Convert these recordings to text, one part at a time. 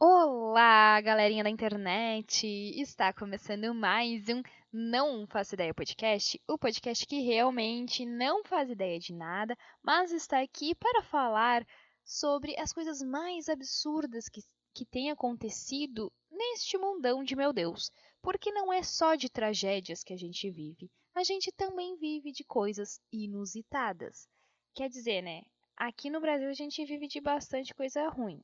Olá, galerinha da internet! Está começando mais um Não Faço Ideia Podcast, o podcast que realmente não faz ideia de nada, mas está aqui para falar sobre as coisas mais absurdas que, que têm acontecido neste mundão de meu Deus. Porque não é só de tragédias que a gente vive, a gente também vive de coisas inusitadas. Quer dizer, né? Aqui no Brasil a gente vive de bastante coisa ruim.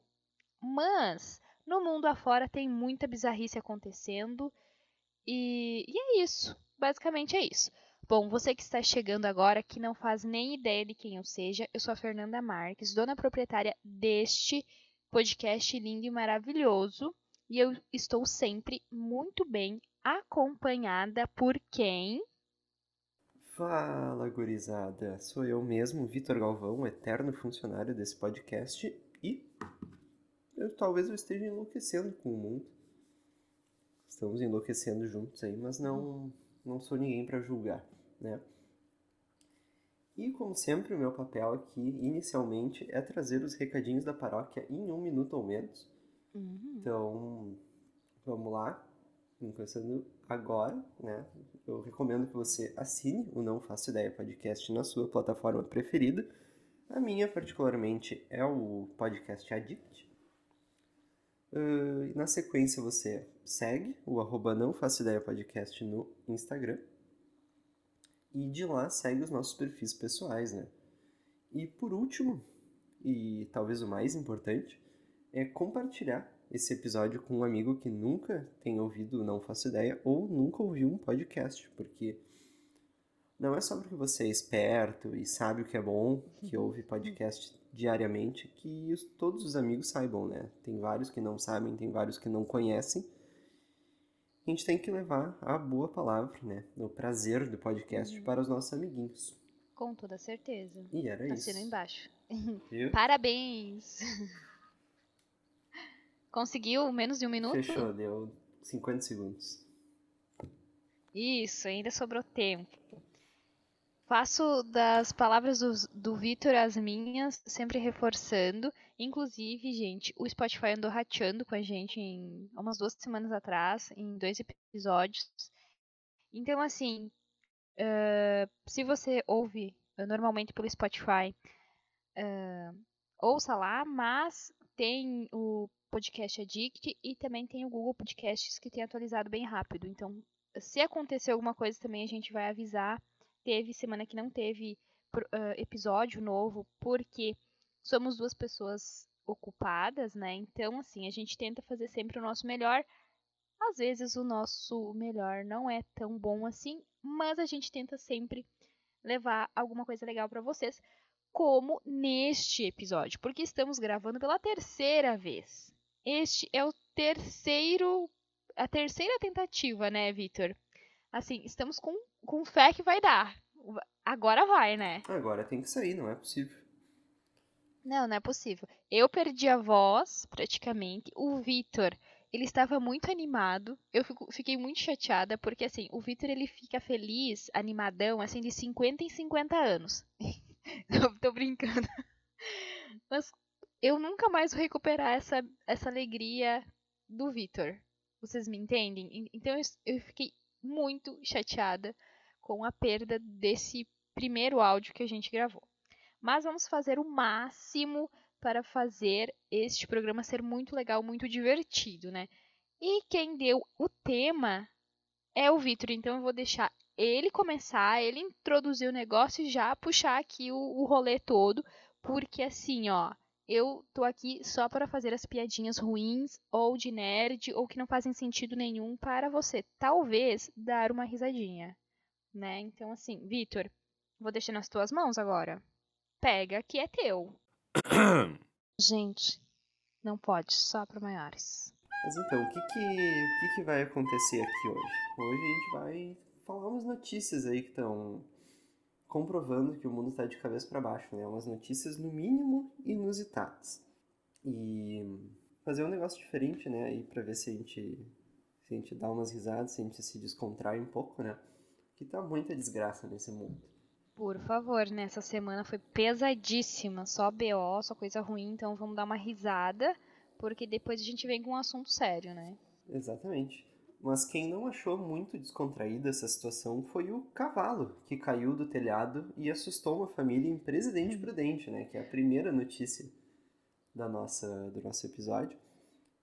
Mas no mundo afora tem muita bizarrice acontecendo. E, e é isso. Basicamente é isso. Bom, você que está chegando agora, que não faz nem ideia de quem eu seja, eu sou a Fernanda Marques, dona proprietária deste podcast lindo e maravilhoso. E eu estou sempre muito bem acompanhada por quem? Fala, gurizada! Sou eu mesmo, Vitor Galvão, eterno funcionário desse podcast e eu, talvez eu esteja enlouquecendo com o mundo. Estamos enlouquecendo juntos aí, mas não, não sou ninguém para julgar, né? E como sempre, o meu papel aqui, inicialmente, é trazer os recadinhos da paróquia em um minuto ou menos. Uhum. Então, vamos lá. Começando agora, né? Eu recomendo que você assine o Não Faço Ideia podcast na sua plataforma preferida. A minha, particularmente, é o podcast Addict. Uh, na sequência, você segue o arroba Não Faço Ideia podcast no Instagram. E de lá segue os nossos perfis pessoais, né? E por último, e talvez o mais importante, é compartilhar esse episódio com um amigo que nunca tem ouvido Não Faço Ideia ou nunca ouviu um podcast, porque não é só porque você é esperto e sabe o que é bom, que ouve podcast diariamente, que os, todos os amigos saibam, né? Tem vários que não sabem, tem vários que não conhecem. A gente tem que levar a boa palavra, né? O prazer do podcast uhum. para os nossos amiguinhos. Com toda certeza. E era Assino isso. Assino embaixo. Viu? Parabéns! Conseguiu menos de um minuto? Fechou, deu 50 segundos. Isso, ainda sobrou tempo. Faço das palavras do, do Vitor as minhas, sempre reforçando. Inclusive, gente, o Spotify andou rateando com a gente em umas duas semanas atrás, em dois episódios. Então, assim, uh, se você ouve uh, normalmente pelo Spotify, uh, ouça lá, mas tem o Podcast Addict e também tem o Google Podcasts que tem atualizado bem rápido. Então, se acontecer alguma coisa também a gente vai avisar. Teve semana que não teve uh, episódio novo porque somos duas pessoas ocupadas, né? Então, assim, a gente tenta fazer sempre o nosso melhor. Às vezes o nosso melhor não é tão bom assim, mas a gente tenta sempre levar alguma coisa legal para vocês, como neste episódio, porque estamos gravando pela terceira vez. Este é o terceiro, a terceira tentativa, né, Vitor? Assim, estamos com, com fé que vai dar. Agora vai, né? Agora tem que sair, não é possível. Não, não é possível. Eu perdi a voz, praticamente. O Vitor, ele estava muito animado. Eu fico, fiquei muito chateada, porque assim, o Vitor ele fica feliz, animadão, assim, de 50 em 50 anos. tô, tô brincando. Mas eu nunca mais vou recuperar essa, essa alegria do Vitor. Vocês me entendem? Então eu fiquei muito chateada com a perda desse primeiro áudio que a gente gravou. Mas vamos fazer o máximo para fazer este programa ser muito legal, muito divertido, né? E quem deu o tema é o Vitor, então eu vou deixar ele começar, ele introduzir o negócio e já puxar aqui o, o rolê todo, porque assim, ó, eu tô aqui só para fazer as piadinhas ruins ou de nerd ou que não fazem sentido nenhum para você talvez dar uma risadinha, né? Então assim, Vitor, vou deixar nas tuas mãos agora. Pega que é teu. Gente, não pode, só para maiores. Mas então, o que que, o que que vai acontecer aqui hoje? Hoje a gente vai falar umas notícias aí que estão comprovando que o mundo está de cabeça para baixo, né? Umas notícias no mínimo inusitadas. E fazer um negócio diferente, né? Aí para ver se a gente se a gente dá umas risadas, se a gente se descontrai um pouco, né? Que tá muita desgraça nesse mundo. Por favor, né? semana foi pesadíssima, só BO, só coisa ruim, então vamos dar uma risada porque depois a gente vem com um assunto sério, né? Exatamente. Mas quem não achou muito descontraída essa situação foi o cavalo, que caiu do telhado e assustou uma família em Presidente Prudente, né? Que é a primeira notícia da nossa, do nosso episódio.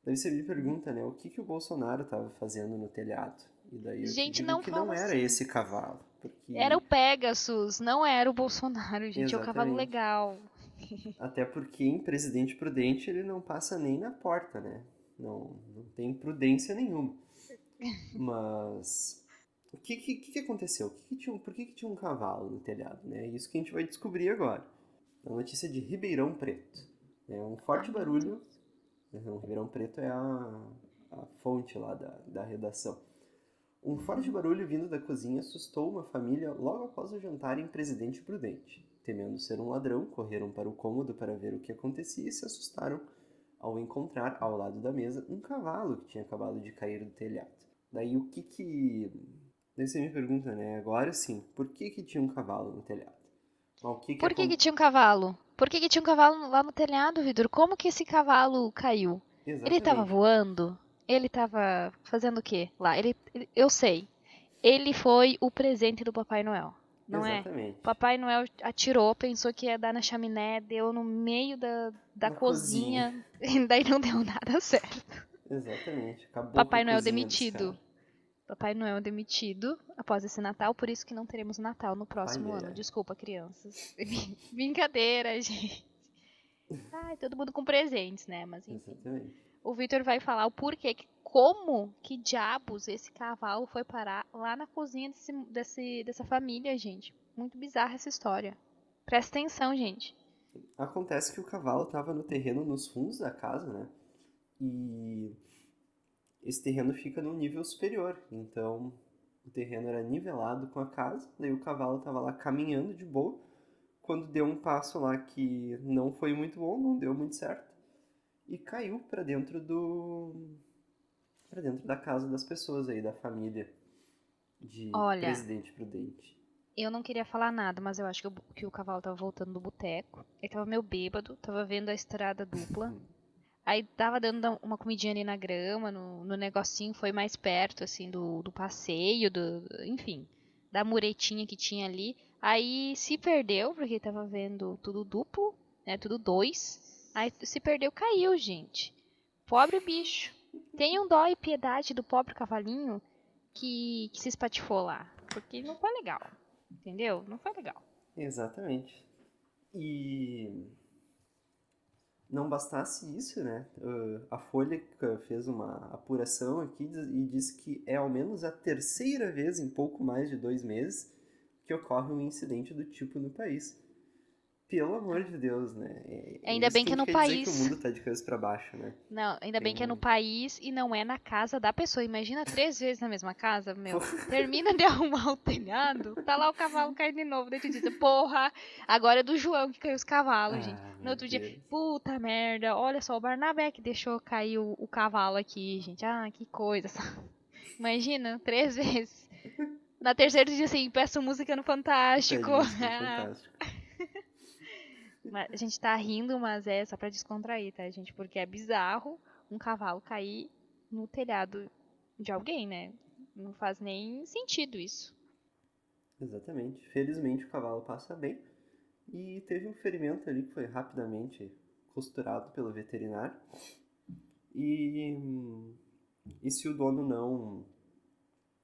Daí você me pergunta, né? O que, que o Bolsonaro estava fazendo no telhado? E daí gente, não que não era assim. esse cavalo. Porque... Era o Pegasus, não era o Bolsonaro, gente. Exatamente. É o cavalo legal. Até porque em Presidente Prudente ele não passa nem na porta, né? Não, não tem prudência nenhuma. Mas o que, que, que aconteceu? Que que tinha, por que, que tinha um cavalo no telhado? Né? Isso que a gente vai descobrir agora. A notícia de Ribeirão Preto. É um forte barulho. Não, Ribeirão Preto é a, a fonte lá da, da redação. Um forte barulho vindo da cozinha assustou uma família logo após o jantar em Presidente Prudente. Temendo ser um ladrão, correram para o cômodo para ver o que acontecia e se assustaram ao encontrar ao lado da mesa um cavalo que tinha acabado de cair do telhado. Daí o que que. Daí você me pergunta, né? Agora sim, por que que tinha um cavalo no telhado? Que que por que, que tinha um cavalo? Por que, que tinha um cavalo lá no telhado, Vitor? Como que esse cavalo caiu? Exatamente. Ele estava voando? Ele estava fazendo o quê lá? Ele, ele, eu sei. Ele foi o presente do Papai Noel. Não é? Exatamente. é? Papai Noel atirou, pensou que ia dar na chaminé, deu no meio da, da cozinha, cozinha, e daí não deu nada certo. Exatamente. Acabou Papai Noel demitido. Papai Noel demitido após esse Natal, por isso que não teremos Natal no próximo ano. Desculpa, crianças. Brincadeira, gente. Ai, todo mundo com presentes, né? Mas enfim. Exatamente. O Victor vai falar o porquê, como que diabos esse cavalo foi parar lá na cozinha desse, desse, dessa família, gente. Muito bizarra essa história. Presta atenção, gente. Acontece que o cavalo estava no terreno nos fundos da casa, né? E esse terreno fica num nível superior. Então, o terreno era nivelado com a casa, daí o cavalo estava lá caminhando de boa. Quando deu um passo lá que não foi muito bom, não deu muito certo, e caiu para dentro do para dentro da casa das pessoas aí, da família de Olha, Presidente Prudente. Eu não queria falar nada, mas eu acho que, o, que o cavalo tava voltando do boteco. Ele tava meio bêbado, tava vendo a estrada dupla. Aí tava dando uma comidinha ali na grama, no, no negocinho, foi mais perto, assim, do, do passeio, do, enfim, da muretinha que tinha ali. Aí se perdeu, porque tava vendo tudo duplo, né, tudo dois. Aí se perdeu, caiu, gente. Pobre bicho. Tenham dó e piedade do pobre cavalinho que, que se espatifou lá. Porque não foi legal. Entendeu? Não foi legal. Exatamente. E não bastasse isso, né? A Folha fez uma apuração aqui e disse que é ao menos a terceira vez em pouco mais de dois meses que ocorre um incidente do tipo no país. Pelo amor de Deus, né? É, ainda bem que é no país. que o mundo tá de cabeça para baixo, né? Não, ainda Tem bem que é no país e não é na casa da pessoa. Imagina três vezes na mesma casa, meu. Termina de arrumar o telhado, tá lá o cavalo caindo de novo. Daí tu diz, porra, agora é do João que caiu os cavalos, ah, gente. No outro Deus. dia, puta merda, olha só, o Barnabé que deixou cair o, o cavalo aqui, gente. Ah, que coisa. Imagina, três vezes. Na terceira dia, assim, peço música no Fantástico. É, música no Fantástico. A gente tá rindo, mas é só pra descontrair, tá, gente? Porque é bizarro um cavalo cair no telhado de alguém, né? Não faz nem sentido isso. Exatamente. Felizmente o cavalo passa bem. E teve um ferimento ali que foi rapidamente costurado pelo veterinário. E, e se o dono não,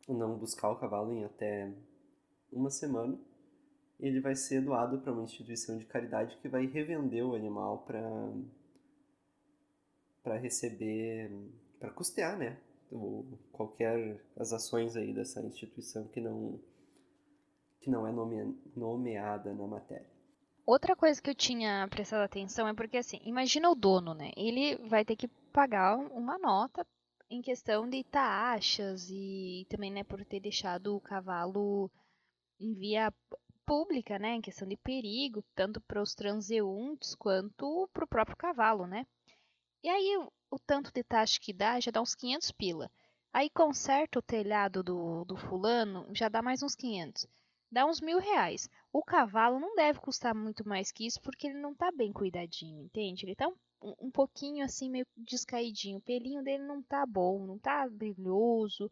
não buscar o cavalo em até uma semana, ele vai ser doado para uma instituição de caridade que vai revender o animal para para receber para custear, né? Ou qualquer as ações aí dessa instituição que não que não é nome, nomeada na matéria. Outra coisa que eu tinha prestado atenção é porque assim, imagina o dono, né? Ele vai ter que pagar uma nota em questão de taxas e também, né, por ter deixado o cavalo em via pública, né, em questão de perigo, tanto para os transeuntes quanto para o próprio cavalo, né? E aí o, o, tanto de taxa que dá já dá uns 500 pila. Aí conserta o telhado do, do fulano, já dá mais uns 500. Dá uns mil reais. O cavalo não deve custar muito mais que isso porque ele não tá bem cuidadinho, entende? Ele tá um um pouquinho assim, meio descaidinho. O pelinho dele não tá bom, não tá brilhoso.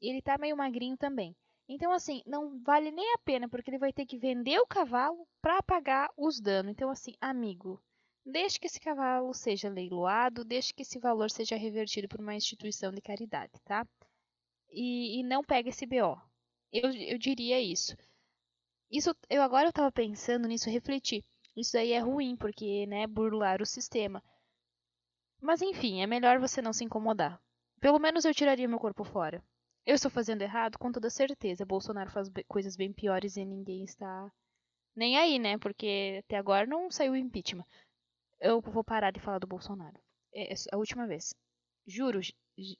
Ele tá meio magrinho também. Então, assim, não vale nem a pena, porque ele vai ter que vender o cavalo para pagar os danos. Então, assim, amigo, deixe que esse cavalo seja leiloado, deixe que esse valor seja revertido por uma instituição de caridade, tá? E, e não pegue esse BO. Eu, eu diria isso. Isso, eu agora eu tava pensando nisso, refleti. Isso aí é ruim, porque, né, burlar o sistema. Mas enfim, é melhor você não se incomodar. Pelo menos eu tiraria meu corpo fora. Eu estou fazendo errado? Com toda certeza. Bolsonaro faz coisas bem piores e ninguém está nem aí, né? Porque até agora não saiu o impeachment. Eu vou parar de falar do Bolsonaro. É, é a última vez. Juro,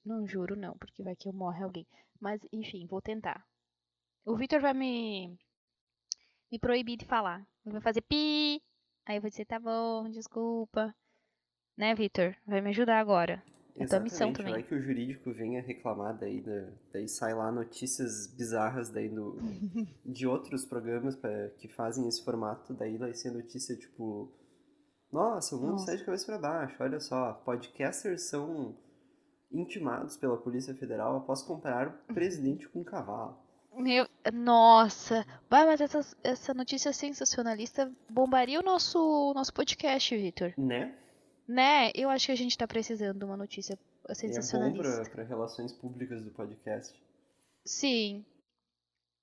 não juro não, porque vai que eu morre alguém. Mas enfim, vou tentar. O Victor vai me me proibir de falar. Ele vai fazer pi. Aí eu vou dizer, tá bom, desculpa. Né, Victor? Vai me ajudar agora. É tua missão também. Vai que o jurídico venha reclamar daí, né? daí sai lá notícias bizarras daí do, de outros programas pra, que fazem esse formato, daí vai ser notícia tipo, nossa, o mundo nossa. sai de cabeça para baixo, olha só, podcasters são intimados pela Polícia Federal após comparar o presidente com um cavalo. Meu, nossa, vai, mas essa, essa notícia sensacionalista bombaria o nosso, nosso podcast, Vitor. Né? Né? Eu acho que a gente tá precisando de uma notícia sensacionalista. É bom pra, pra relações públicas do podcast. Sim.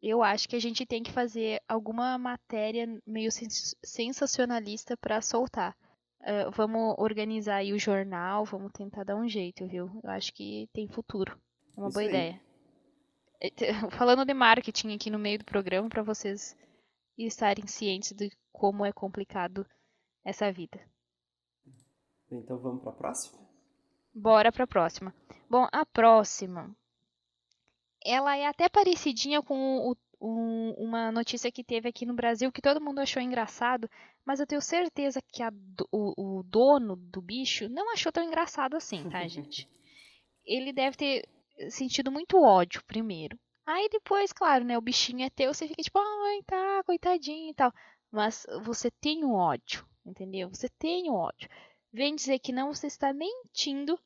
Eu acho que a gente tem que fazer alguma matéria meio sens sensacionalista para soltar. Uh, vamos organizar aí o jornal, vamos tentar dar um jeito, viu? Eu acho que tem futuro. É uma Isso boa aí. ideia. É, falando de marketing aqui no meio do programa, para vocês estarem cientes de como é complicado essa vida. Então vamos para a próxima? Bora para a próxima. Bom, a próxima. Ela é até parecidinha com o, um, uma notícia que teve aqui no Brasil que todo mundo achou engraçado, mas eu tenho certeza que a, o, o dono do bicho não achou tão engraçado assim, tá, gente? Ele deve ter sentido muito ódio primeiro. Aí depois, claro, né, o bichinho é teu, você fica tipo, ai, tá, coitadinho e tal. Mas você tem um ódio, entendeu? Você tem um ódio vem dizer que não, você está mentindo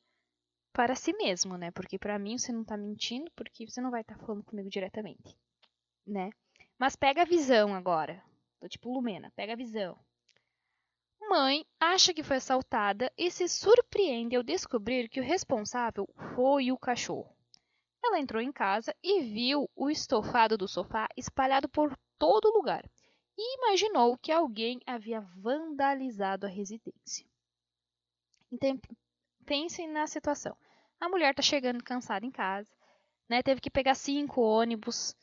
para si mesmo, né? Porque para mim você não está mentindo, porque você não vai estar tá falando comigo diretamente, né? Mas pega a visão agora. Tô tipo Lumena, pega a visão. Mãe acha que foi assaltada e se surpreende ao descobrir que o responsável foi o cachorro. Ela entrou em casa e viu o estofado do sofá espalhado por todo lugar e imaginou que alguém havia vandalizado a residência. Então, pensem na situação. A mulher tá chegando cansada em casa, né? Teve que pegar cinco ônibus,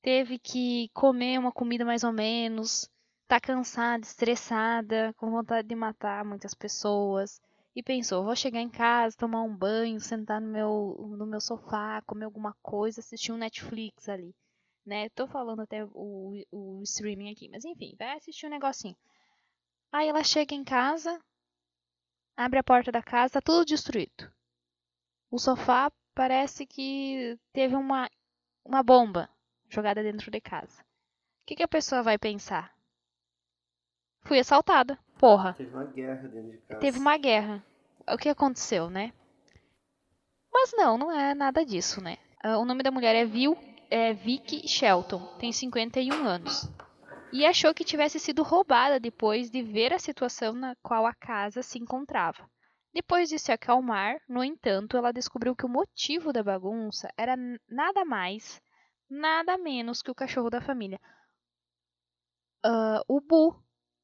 teve que comer uma comida mais ou menos, tá cansada, estressada, com vontade de matar muitas pessoas. E pensou, vou chegar em casa, tomar um banho, sentar no meu, no meu sofá, comer alguma coisa, assistir um Netflix ali. Né? Tô falando até o, o streaming aqui, mas enfim, vai assistir um negocinho. Aí ela chega em casa, Abre a porta da casa, tá tudo destruído. O sofá parece que teve uma, uma bomba jogada dentro de casa. O que, que a pessoa vai pensar? Fui assaltada. Porra. Teve uma guerra dentro de casa. Teve uma guerra. O que aconteceu, né? Mas não, não é nada disso, né? Ah, o nome da mulher é, Vil, é Vicky Shelton, tem 51 anos e achou que tivesse sido roubada depois de ver a situação na qual a casa se encontrava. Depois de se acalmar, no entanto, ela descobriu que o motivo da bagunça era nada mais, nada menos que o cachorro da família, uh, o Bu,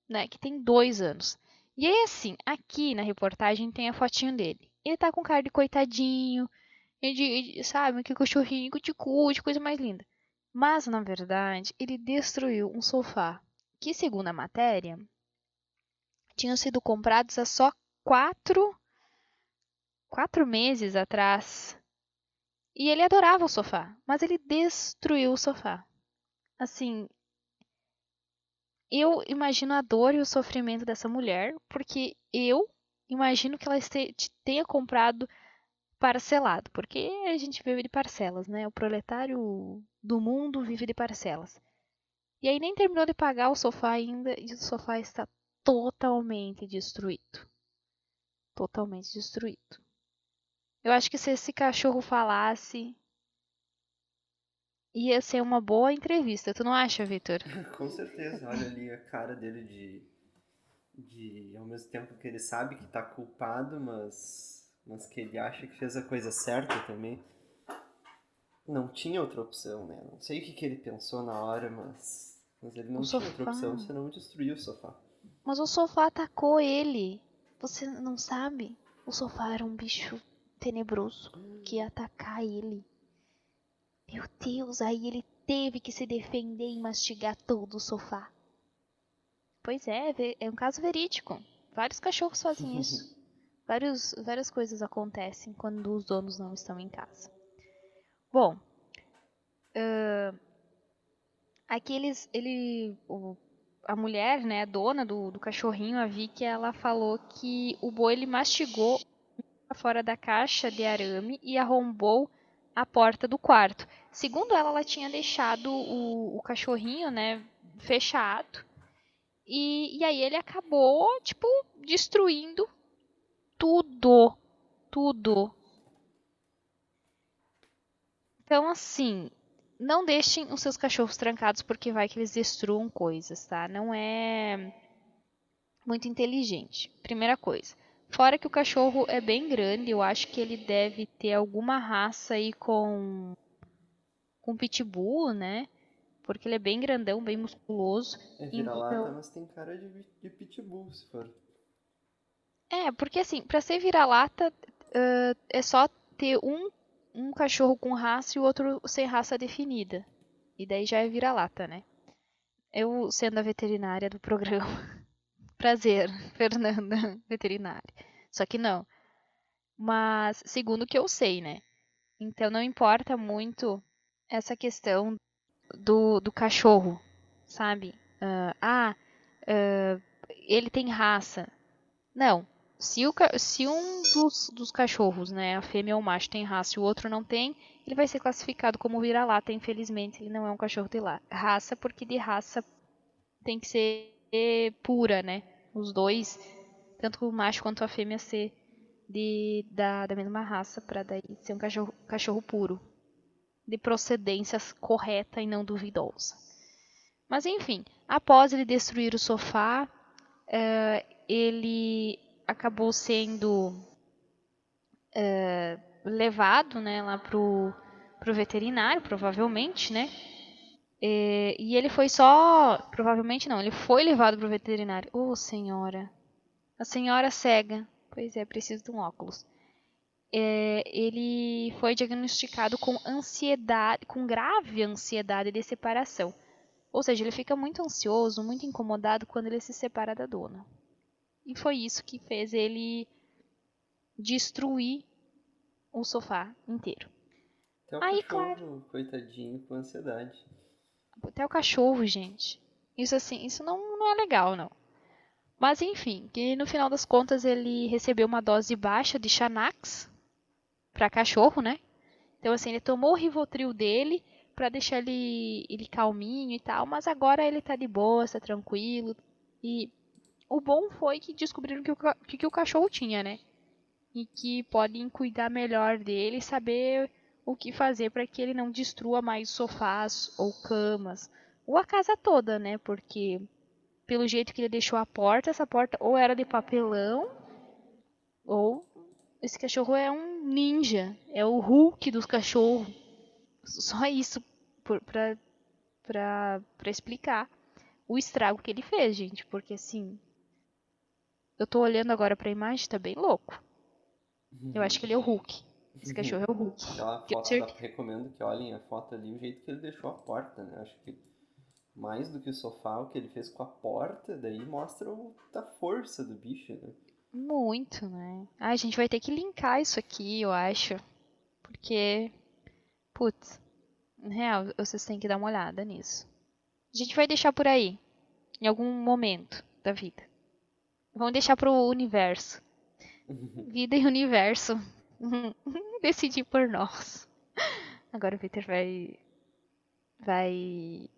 né, que tem dois anos. E aí, assim, aqui na reportagem tem a fotinho dele. Ele tá com cara de coitadinho, de, de, sabe, que cachorrinho, cuticute, coisa mais linda. Mas, na verdade, ele destruiu um sofá que, segundo a matéria, tinham sido comprados há só quatro, quatro meses atrás. E ele adorava o sofá, mas ele destruiu o sofá. Assim, eu imagino a dor e o sofrimento dessa mulher, porque eu imagino que ela tenha comprado parcelado, porque a gente vive de parcelas, né? O proletário do mundo vive de parcelas. E aí nem terminou de pagar o sofá ainda e o sofá está totalmente destruído. totalmente destruído. Eu acho que se esse cachorro falasse, ia ser uma boa entrevista. Tu não acha, Victor? Com certeza. Olha ali a cara dele de, de, ao mesmo tempo que ele sabe que tá culpado, mas, mas que ele acha que fez a coisa certa também. Não tinha outra opção, né? Não sei o que, que ele pensou na hora, mas, mas ele não O tinha sofá. outra opção senão destruir o sofá. Mas o sofá atacou ele. Você não sabe? O sofá era um bicho tenebroso que ia atacar ele. Meu Deus, aí ele teve que se defender e mastigar todo o sofá. Pois é, é um caso verídico. Vários cachorros fazem isso. Vários, várias coisas acontecem quando os donos não estão em casa. Bom, ahn, aqui eles, ele, o- a mulher, né, dona do, do cachorrinho, a Vicky, ela falou que o boi ele mastigou fora da caixa de arame e arrombou a porta do quarto. Segundo ela, ela tinha deixado o, o cachorrinho, né, fechado. E, e aí ele acabou, tipo, destruindo tudo. Tudo. Então, assim, não deixem os seus cachorros trancados porque vai que eles destruam coisas, tá? Não é muito inteligente. Primeira coisa. Fora que o cachorro é bem grande, eu acho que ele deve ter alguma raça aí com com pitbull, né? Porque ele é bem grandão, bem musculoso. É vira-lata, Então- mas tem cara de, de pitbull, se for. É, porque assim, pra ser vira-lata, ãh, é só ter um, um cachorro com raça e o outro sem raça definida. E daí já é vira-lata, né? Eu sendo a veterinária do programa. Prazer, Fernanda, veterinária. Só que não. Mas, segundo o que eu sei, né? Então não importa muito essa questão do, do cachorro, sabe? Ah, ah, ah, ele tem raça. Não. Se, o, se um dos, dos cachorros, né, a fêmea ou o macho tem raça e o outro não tem, ele vai ser classificado como vira-lata. Infelizmente, ele não é um cachorro de raça, porque de raça tem que ser pura, né? Os dois, tanto o macho quanto a fêmea, ser de, da, da mesma raça, para daí ser um cachorro, cachorro puro. De procedência correta e não duvidosa. Mas enfim, após ele destruir o sofá, eh, ele acabou sendo eh, levado né, lá pro, pro veterinário, provavelmente, né? Eh, e ele foi só. Provavelmente não, ele foi levado pro veterinário. Ô senhora. A senhora cega. Pois é, preciso de um óculos. É, ele foi diagnosticado com ansiedade, com grave ansiedade de separação. Ou seja, ele fica muito ansioso, muito incomodado quando ele se separa da dona. E foi isso que fez ele destruir o sofá inteiro. Até o Aí, cachorro, coitadinho, com ansiedade. Até o cachorro, gente. Isso assim, isso não, não é legal, não. Mas enfim, que no final das contas ele recebeu uma dose baixa de Xanax para cachorro, né? Então assim, ele tomou o Rivotril dele para deixar ele, ele calminho e tal, mas agora ele tá de boa, tá tranquilo. E o bom foi que descobriram que o, que, que o cachorro tinha, né? E que podem cuidar melhor dele saber o que fazer para que ele não destrua mais sofás ou camas, ou a casa toda, né? Porque pelo jeito que ele deixou a porta, essa porta ou era de papelão, ou esse cachorro é um ninja, é o Hulk dos cachorros. Só isso pra explicar o estrago que ele fez, gente, porque assim, eu tô olhando agora pra imagem, tá bem louco. Eu acho que ele é o Hulk. Esse cachorro é o Hulk. Aquela Que eu foto, cer- da- recomendo que olhem a foto ali, o jeito que ele deixou a porta, né? Acho que mais do que o sofá, o que ele fez com a porta, daí mostra o, a força do bicho, né? Muito, né? Ah, a gente vai ter que linkar isso aqui, eu acho. Porque, putz, na real, vocês têm que dar uma olhada nisso. A gente vai deixar por aí, em algum momento da vida. Vamos deixar pro universo. Vida e universo. Decidir por nós. Agora o Peter vai. Vai.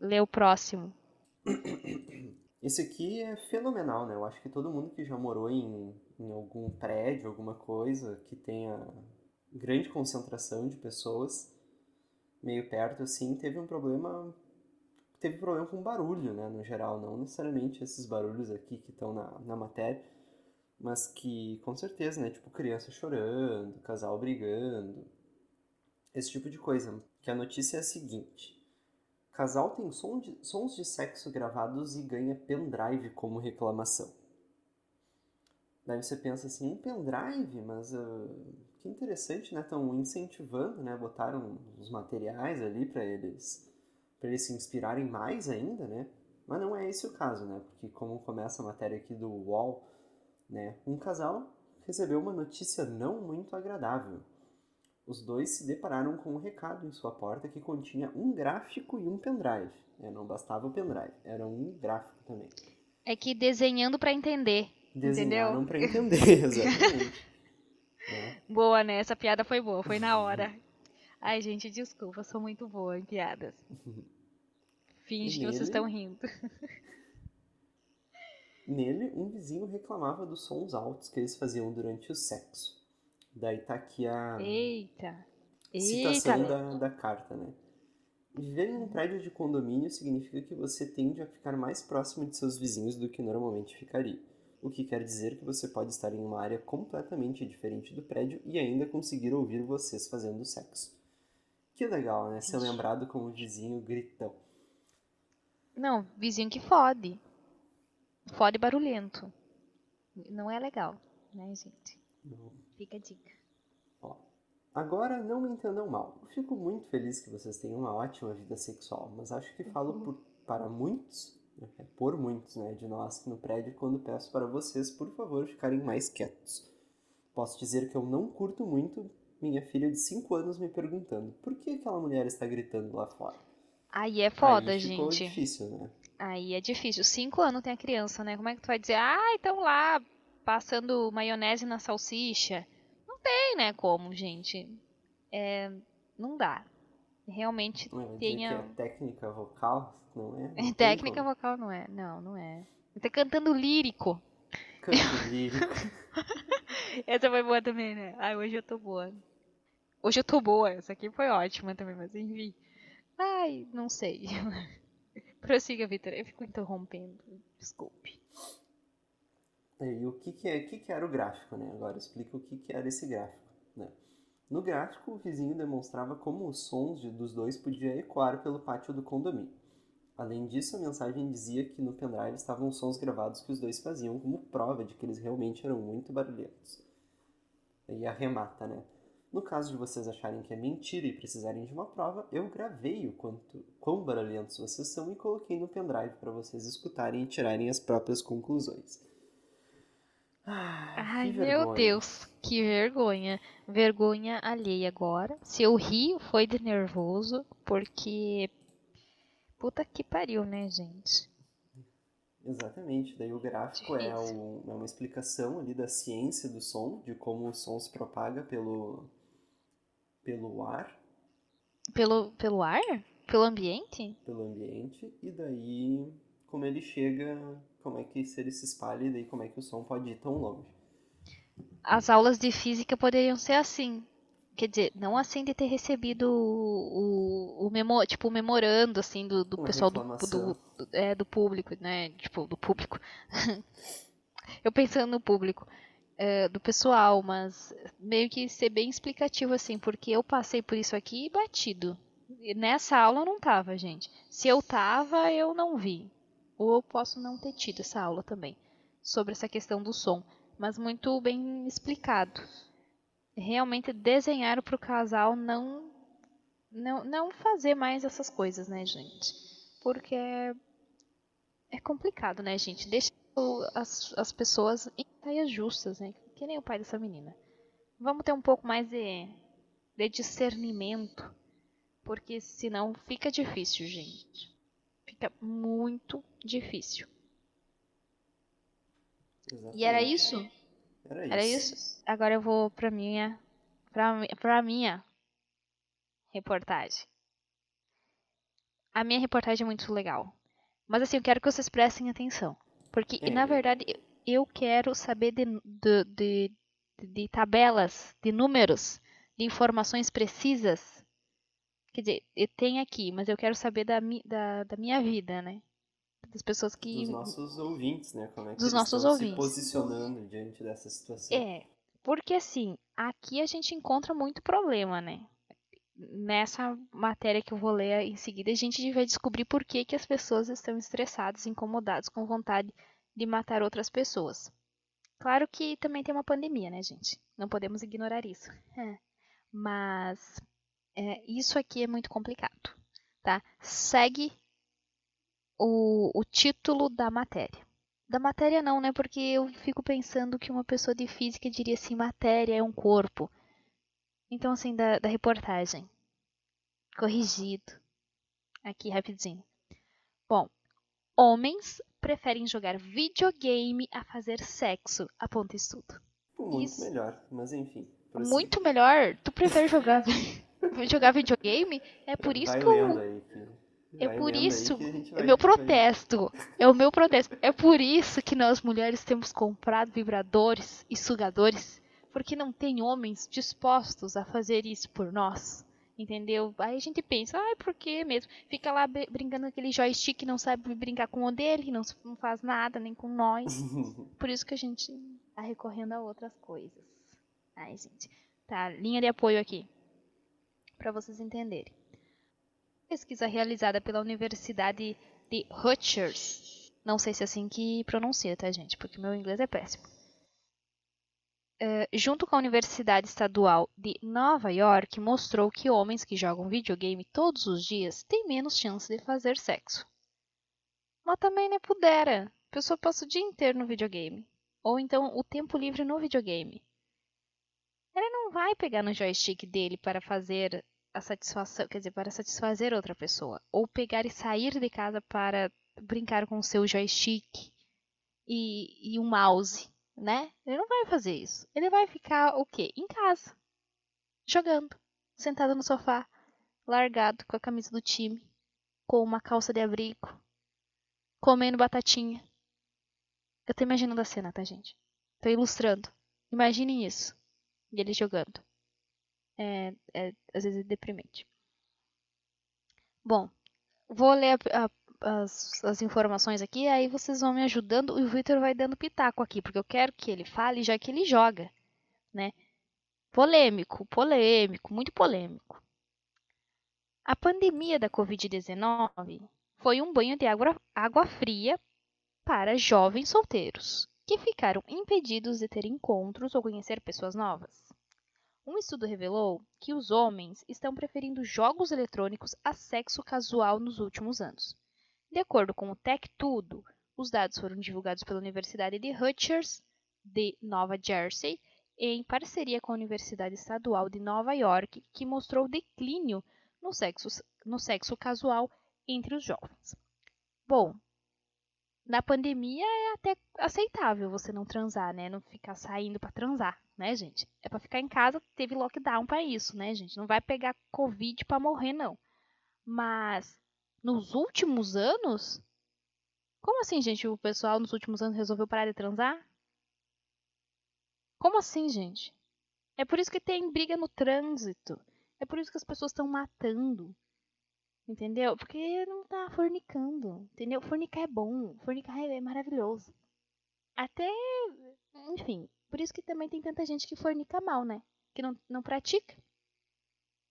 Ler o próximo. Esse aqui é fenomenal, né? Eu acho que todo mundo que já morou em, em algum prédio, alguma coisa que tenha grande concentração de pessoas meio perto assim, teve um problema teve problema com barulho, né, no geral, não necessariamente esses barulhos aqui que estão na, na matéria, mas que com certeza, né, tipo criança chorando, casal brigando, esse tipo de coisa. Que a notícia é a seguinte: casal tem som de, sons de sexo gravados e ganha pendrive como reclamação. Daí você pensa assim, um pendrive, mas uh, que interessante, né? Estão incentivando, né? Botaram os materiais ali para eles para eles se inspirarem mais ainda, né? Mas não é esse o caso, né? Porque como começa a matéria aqui do UOL, né? Um casal recebeu uma notícia não muito agradável. Os dois se depararam com um recado em sua porta que continha um gráfico e um pendrive. É, não bastava o pendrive, era um gráfico também. É que desenhando para entender. Desenharam para entender, exatamente. é. Boa, né? Essa piada foi boa, foi na hora. Ai, gente, desculpa, sou muito boa em piadas. Finge que vocês estão rindo. Nele, um vizinho reclamava dos sons altos que eles faziam durante o sexo. Daí tá aqui a Eita. citação Eita. da, da carta, né? Viver em um prédio de condomínio significa que você tende a ficar mais próximo de seus vizinhos do que normalmente ficaria. O que quer dizer que você pode estar em uma área completamente diferente do prédio e ainda conseguir ouvir vocês fazendo sexo. Que legal, né? Ser lembrado como vizinho gritão. Não, vizinho que fode. Fode barulhento. Não é legal, né, gente? Não. Fica a dica. Ó, agora não me entendam mal. Eu fico muito feliz que vocês tenham uma ótima vida sexual, mas acho que falo por, para muitos, é por muitos, né, de nós no prédio quando peço para vocês, por favor, ficarem mais quietos. Posso dizer que eu não curto muito minha filha de 5 anos me perguntando por que aquela mulher está gritando lá fora. Aí é foda, Aí ficou gente. difícil, né? Aí é difícil. Cinco anos tem a criança, né? Como é que tu vai dizer, ah, então lá passando maionese na salsicha? Não tem, né? Como, gente? É, não dá. Realmente Não é tenha. é técnica vocal, não é? Não tem Técnica como. vocal não é. Não, não é. Tá cantando lírico. Canto lírico. Essa foi boa também, né? Ai, hoje eu tô boa. Hoje eu tô boa. Essa aqui foi ótima também, mas enfim. Ai, não sei. Prossiga, Vitor. Eu fico interrompendo. Desculpe. E o que que, é, que que era o gráfico, né? Agora explica o que que era esse gráfico, né? No gráfico, o vizinho demonstrava como os sons dos dois podiam ecoar pelo pátio do condomínio. Além disso, a mensagem dizia que no pendrive estavam sons gravados que os dois faziam como prova de que eles realmente eram muito barulhentos. E arremata, né? No caso de vocês acharem que é mentira e precisarem de uma prova, eu gravei o quanto, quão barulhentos vocês são e coloquei no pendrive para vocês escutarem e tirarem as próprias conclusões. Ah, Ai, meu. Deus, que vergonha. Vergonha alheia agora. Se eu ri, foi de nervoso, porque. Puta que pariu, né, gente? Exatamente, daí o gráfico é, é uma explicação ali da ciência do som, de como o som se propaga pelo, pelo ar, Pelo, pelo ar? Pelo ambiente? pelo ambiente, e daí como ele chega, como é que se ele se espalha, e daí como é que o som pode ir tão longe. As aulas de física poderiam ser assim. Quer dizer, não assim de ter recebido o, o, o memo, tipo, o memorando, assim, do, do Uma pessoal do, do- é, do público, né? Tipo, do público. Eu pensando no público. É, do pessoal, mas meio que ser bem explicativo, assim, porque eu passei por isso aqui batido. E nessa aula eu não tava, gente. Se eu tava, eu não vi. Ou eu posso não ter tido essa aula também. Sobre essa questão do som. Mas muito bem explicado. Realmente desenharam pro casal não, não, não fazer mais essas coisas, né, gente? Porque é, complicado, né, gente? Deixa o- as, as pessoas em saias justas, né? Que nem o pai dessa menina. Vamos ter um pouco mais de, de discernimento. Porque senão fica difícil, gente. Fica muito difícil. E era Exatamente. isso? Era isso. Era isso? Agora eu vou pra minha. Pra, mi- pra minha reportagem. A minha reportagem é muito legal. Mas assim, eu quero que vocês prestem atenção. Porque, É, na verdade, eu- quero saber de, de, de, de tabelas, de números, de informações precisas. Quer dizer, eu tenho aqui, mas eu quero saber da, da, da minha vida, né? Das pessoas que. Dos nossos ouvintes, né? Como é que Dos eles nossos estão ouvintes. se posicionando diante dessa situação. É, porque assim, aqui a gente encontra muito problema, né? Nessa matéria que eu vou ler em seguida, a gente vai descobrir por que, que as pessoas estão estressadas, incomodadas, com vontade de matar outras pessoas. Claro que também tem uma pandemia, né, gente? Não podemos ignorar isso. É. Mas é, isso aqui é muito complicado, tá? Segue o, o título da matéria. Da matéria não, né? Porque eu fico pensando que uma pessoa de física diria assim, matéria é um corpo. Então, assim, da, da reportagem. Corrigido. Aqui, rapidinho. Bom, homens preferem jogar videogame a fazer sexo, aponta estudo. Muito Isso. melhor, mas enfim. prossiga. Muito melhor. Tu prefere jogar, jogar videogame? É por isso Vai que eu aí, É por isso, É meu protesto. É o meu protesto. É por isso que nós mulheres temos comprado vibradores e sugadores. Porque não tem homens dispostos a fazer isso por nós. Entendeu? Aí a gente pensa, ai, por que mesmo? Fica lá br- brincando com aquele joystick, não sabe brincar com o dele, não, s- não faz nada, nem com nós. Por isso que a gente tá recorrendo a outras coisas. Ai, gente. Tá, linha de apoio aqui. Pra vocês entenderem. Pesquisa realizada pela Universidade de Rutgers. Não sei se é assim que pronuncia, tá, gente? Porque meu inglês é péssimo. Eh, junto com a Universidade Estadual de Nova York, mostrou que homens que jogam videogame todos os dias têm menos chance de fazer sexo. Mas também não pudera. A pessoa passa o dia inteiro no videogame. Ou então o tempo livre no videogame. Ele não vai pegar no joystick dele para fazer a satisfação, quer dizer, para satisfazer outra pessoa. Ou pegar e sair de casa para brincar com o seu joystick e, e um mouse, né? Ele não vai fazer isso. Ele vai ficar o quê? Em casa. Jogando. Sentado no sofá. Largado com a camisa do time. Com uma calça de abrigo. Comendo batatinha. Eu tô imaginando a cena, tá, gente? Tô ilustrando. Imaginem isso. E ele jogando. É, é, às vezes é deprimente. Bom, vou ler a- a- as, as informações aqui, aí vocês vão me ajudando e o Victor vai dando pitaco aqui, porque eu quero que ele fale já que ele joga, né? Polêmico, polêmico, muito polêmico. A pandemia da Covid-19 foi um banho de água, água fria para jovens solteiros, que ficaram impedidos de ter encontros ou conhecer pessoas novas. Um estudo revelou que os homens estão preferindo jogos eletrônicos a sexo casual nos últimos anos. De acordo com o Tech Tudo, os dados foram divulgados pela Universidade de Rutgers, de Nova Jersey, em parceria com a Universidade Estadual de Nova York, que mostrou declínio no sexo, no sexo casual entre os jovens. Bom, na pandemia é até aceitável você não transar, né? Não ficar saindo pra transar, né, gente? É pra ficar em casa, teve lockdown pra isso, né, gente? Não vai pegar covid pra morrer, não. Mas nos últimos anos, como assim, gente? O pessoal nos últimos anos resolveu parar de transar? Como assim, gente? É por isso que tem briga no trânsito. É por isso que as pessoas estão matando. Entendeu? Porque não tá fornicando. Entendeu? Fornicar é bom. Fornicar é maravilhoso. Até. Enfim. Por isso que também tem tanta gente que fornica mal, né? Que não, não pratica.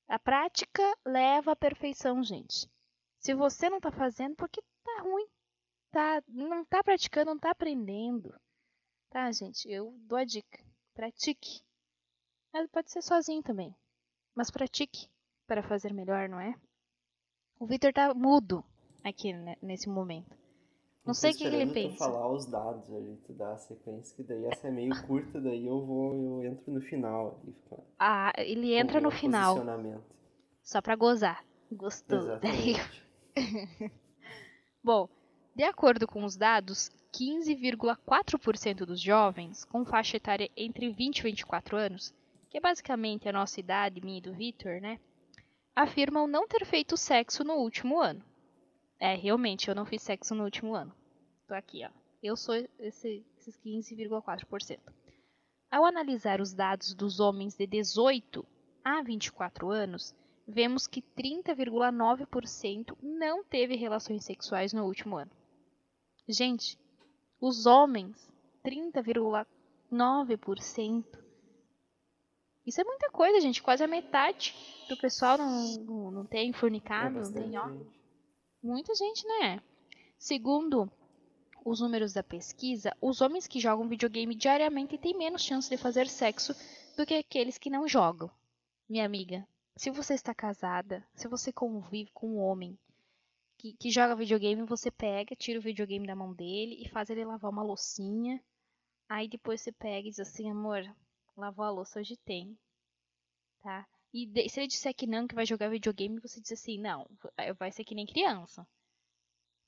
A prática leva à perfeição, gente. Se você não tá fazendo, porque tá ruim. Tá, não tá praticando, não tá aprendendo. Tá, gente? Eu dou a dica. Pratique. Mas pode ser sozinho também. Mas pratique para fazer melhor, não é? O Victor tá mudo aqui né, nesse momento. Não sei o que ele pensa. falar os dados ali, tu dá a sequência, que daí essa é meio curta, daí eu vou, eu entro no final. ali, com Ah, ele entra no final. Só pra gozar. Gostou. Exatamente. Bom, de acordo com os dados, 15,4% dos jovens com faixa etária entre 20 e 24 anos, que é basicamente a nossa idade, minha e do Victor, né? Afirmam não ter feito sexo no último ano. É, realmente, eu não fiz sexo no último ano. Tô aqui, ó. Eu sou esse, esses 15,4%. Ao analisar os dados dos homens de 18 a 24 anos, vemos que 30,9% não teve relações sexuais no último ano. Gente, os homens, 30,9%. Isso é muita coisa, gente. Quase a metade do pessoal não, não, não tem fornicado, é não tem ó. Muita gente, né? Segundo os números da pesquisa, os homens que jogam videogame diariamente têm menos chance de fazer sexo do que aqueles que não jogam. Minha amiga, se você está casada, se você convive com um homem que, que joga videogame, você pega, tira o videogame da mão dele e faz ele lavar uma loucinha. Aí depois você pega e diz assim, amor, lavou a louça hoje tem. Tá? E de, se ele disser que não, que vai jogar videogame, você diz assim, não, vai ser que nem criança.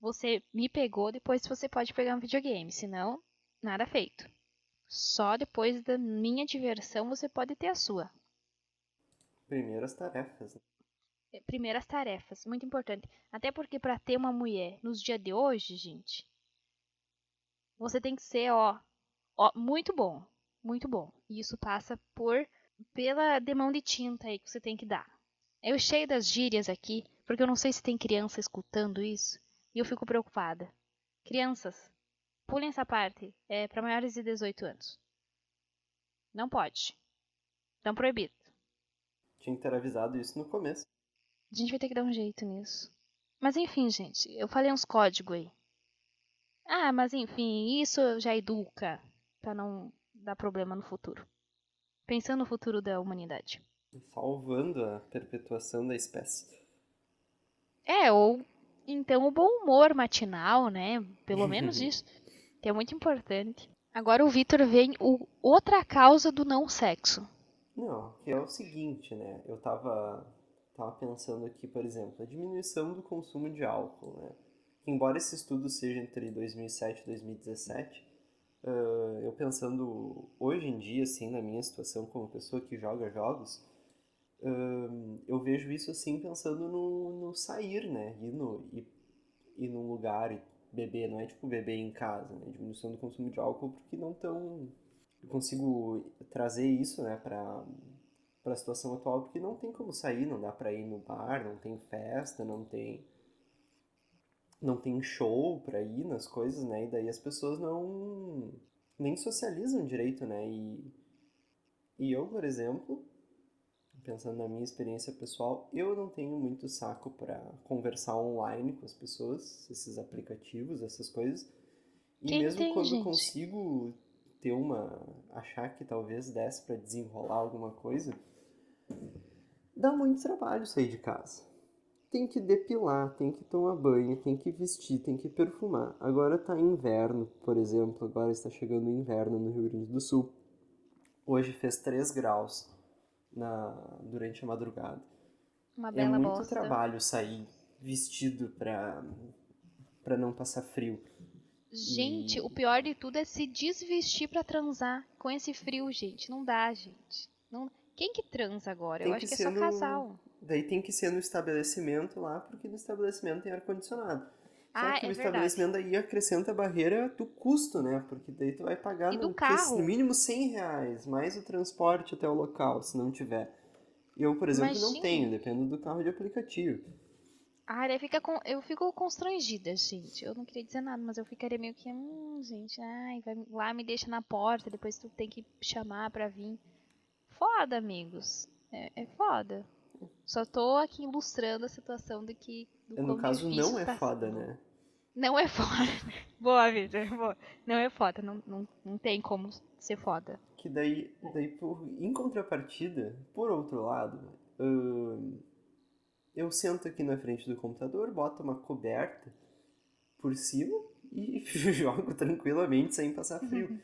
Você me pegou, depois você pode pegar um videogame, senão, nada feito. Só depois da minha diversão você pode ter a sua. Primeiras tarefas. É, primeiras tarefas, muito importante. Até porque para ter uma mulher nos dias de hoje, gente, você tem que ser, ó, ó, muito bom, muito bom. E isso passa por pela demão de tinta aí que você tem que dar. Eu cheio das gírias aqui, porque eu não sei se tem criança escutando isso, e eu fico preocupada. Crianças, pulem essa parte, é para maiores de 18 anos. Não pode. Estão proibido. Tinha que ter avisado isso no começo. A gente vai ter que dar um jeito nisso. Mas enfim, gente, eu falei uns códigos aí. Ah, mas enfim, isso já educa para não dar problema no futuro. Pensando no futuro da humanidade. Salvando a perpetuação da espécie. É, ou então o bom humor matinal, né? Pelo menos isso. Que é muito importante. Agora o Vitor vem o outra causa do não sexo. Não, que é o seguinte, né? Eu tava, tava pensando aqui, por exemplo, a diminuição do consumo de álcool, né? Embora esse estudo seja entre 2007 e 2017, uh, eu pensando hoje em dia, assim, na minha situação como pessoa que joga jogos, uh, eu vejo isso, assim, pensando no, no sair, né? Ir, no, ir, ir num lugar e beber, não é tipo beber em casa, né? Diminuição do consumo de álcool porque não tão eu consigo trazer isso, né, para para a situação atual, porque não tem como sair, não dá para ir no bar, não tem festa, não tem não tem show para ir nas coisas, né? E daí as pessoas não nem socializam direito, né? E e eu, por exemplo, pensando na minha experiência pessoal, eu não tenho muito saco para conversar online com as pessoas, esses aplicativos, essas coisas. E Quem mesmo tem, quando gente? consigo ter uma. achar que talvez desse para desenrolar alguma coisa, dá muito trabalho sair de casa. Tem que depilar, tem que tomar banho, tem que vestir, tem que perfumar. Agora tá inverno, por exemplo, agora está chegando o inverno no Rio Grande do Sul. Hoje fez 3 graus na, durante a madrugada. Uma É bela muito bosta. trabalho sair vestido pra, pra não passar frio. Gente, E- o pior de tudo é se desvestir pra transar com esse frio, gente. Não dá, gente. Não... Quem que transa agora? Tem Eu acho que é ser só no- casal. Daí tem que ser no estabelecimento lá, porque no estabelecimento tem ar-condicionado. Só Ah, que é o verdade. estabelecimento daí acrescenta a barreira do custo, né? Porque daí tu vai pagar no, no mínimo 100 reais, mais o transporte até o local, se não tiver. Eu, por exemplo, não tenho, dependo do carro de aplicativo. Ah, daí fica com... eu fico constrangida, gente. Eu não queria dizer nada, mas eu ficaria meio que, hum, gente, ai, vai lá me deixa na porta, depois tu tem que chamar pra vir. Foda, amigos. É, é foda. Só tô aqui ilustrando a situação de que. Do no quão caso, não é tá foda, sendo. né? Não é foda. Boa, Vitor. Boa. Não é foda. Não, não, não tem como ser foda. Que daí, daí por, em contrapartida, por outro lado, ahn, eu sento aqui na frente do computador, boto uma coberta por cima e jogo tranquilamente sem passar frio.